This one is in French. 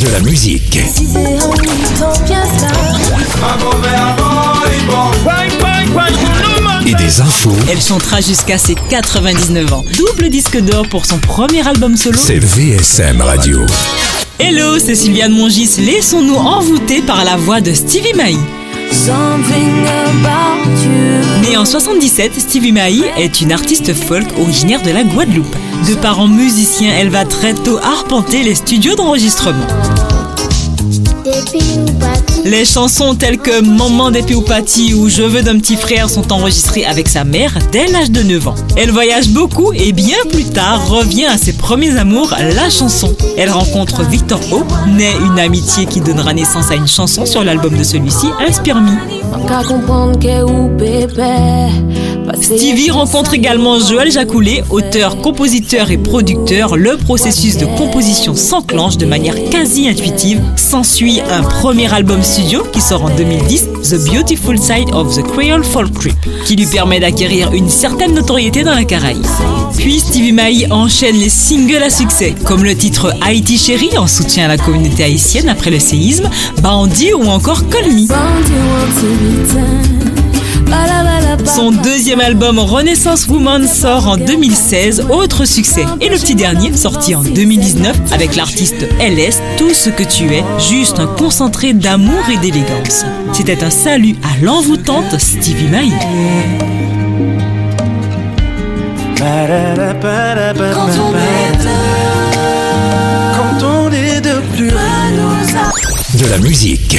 De la musique. Et des infos. Elle chantera jusqu'à ses 99 ans. Double disque d'or pour son premier album solo. C'est VSM Radio. Hello, c'est Sylviane Mongis. Laissons-nous envoûter par la voix de Stevie Mai. Née en 77, Stevie Mai est une artiste folk originaire de la Guadeloupe. De parents musiciens, elle va très tôt arpenter les studios d'enregistrement. Les chansons telles que Maman des ou Je veux d'un petit frère sont enregistrées avec sa mère dès l'âge de 9 ans. Elle voyage beaucoup et bien plus tard revient à ses premiers amours, la chanson. Elle rencontre Victor O, naît une amitié qui donnera naissance à une chanson sur l'album de celui-ci, Inspire Me. Stevie rencontre également Joël Jacoulet, auteur, compositeur et producteur. Le processus de composition s'enclenche de manière quasi intuitive. S'ensuit un premier album studio qui sort en 2010, The Beautiful Side of the Creole Folk Trip, qui lui permet d'acquérir une certaine notoriété dans la Caraïbe. Puis Stevie Mai enchaîne les singles à succès, comme le titre Haïti Chérie en soutien à la communauté haïtienne après le séisme, Bandit ou encore Call Me. Son deuxième album Renaissance Woman sort en 2016, autre succès. Et le petit dernier, sorti en 2019 avec l'artiste LS, Tout ce que tu es, juste un concentré d'amour et d'élégance. C'était un salut à l'envoûtante Stevie Mai. Quand on est de plus De la musique.